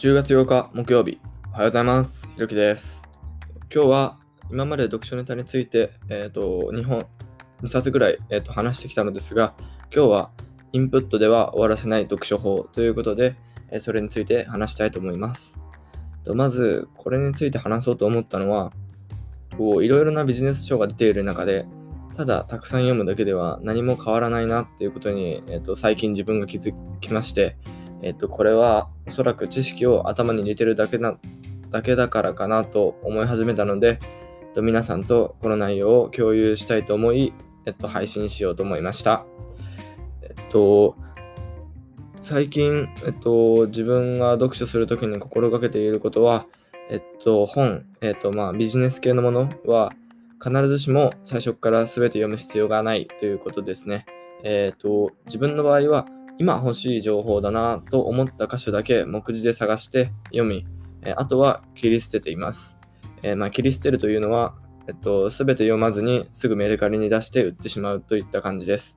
10月8日木曜日、おはようございます。ひろきです。今日は今まで読書ネタについて、えっ、と、2本、2冊ぐらい、えーと話してきたのですが、今日はインプットでは終わらせない読書法ということで、えーそれについて話したいと思います。とまず、これについて話そうと思ったのは、いろいろなビジネス書が出ている中で、ただたくさん読むだけでは何も変わらないなっていうことに、えーと最近自分が気づきまして、えっと、これはおそらく知識を頭に入れてるだけな、だけだからかなと思い始めたので、えっと、皆さんとこの内容を共有したいと思い、えっと、配信しようと思いました。えっと、最近、えっと、自分が読書するときに心がけていることは、えっと、本、えっと、まあ、ビジネス系のものは、必ずしも最初から全て読む必要がないということですね。えっと、自分の場合は、今欲しい情報だなと思った箇所だけ目次で探して読み、えあとは切り捨てています。えまあ、切り捨てるというのは、えっと、全て読まずにすぐメルカリに出して売ってしまうといった感じです。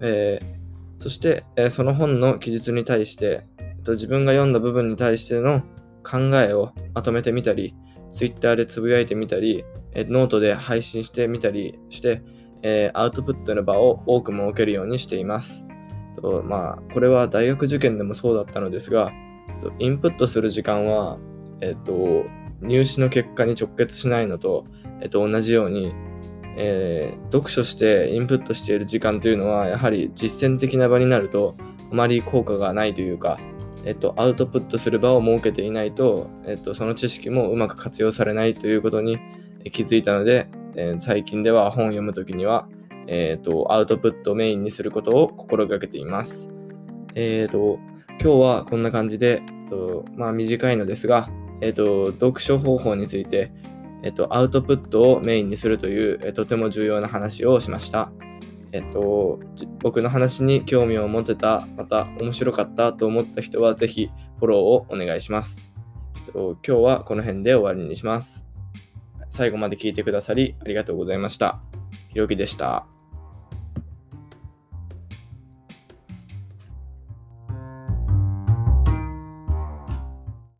えーそして、えその本の記述に対して、えっと、自分が読んだ部分に対しての考えをまとめてみたり、Twitter でつぶやいてみたり、えノートで配信してみたりして、えーアウトプットの場を多く設けるようにしています。とまあ、これは大学受験でもそうだったのですが、インプットする時間は、えっと、入試の結果に直結しないのと、えっと、同じように、えー読書してインプットしている時間というのは、やはり実践的な場になると、あまり効果がないというか、えっと、アウトプットする場を設けていないと、えっと、その知識もうまく活用されないということに気づいたので、えー最近では本を読むときには、えー、とアウトプットをメインにすることを心がけています。えー、と今日はこんな感じで、えっとまあ、短いのですが、えー、と読書方法について、えー、とアウトプットをメインにするという、えとても重要な話をしました。えっと、僕の話に興味を持てた、また面白かったと思った人は、ぜひフォローをお願いします。えっと今日はこの辺で終わりにします。最後まで聞いてくださりありがとうございました。ひろきでした。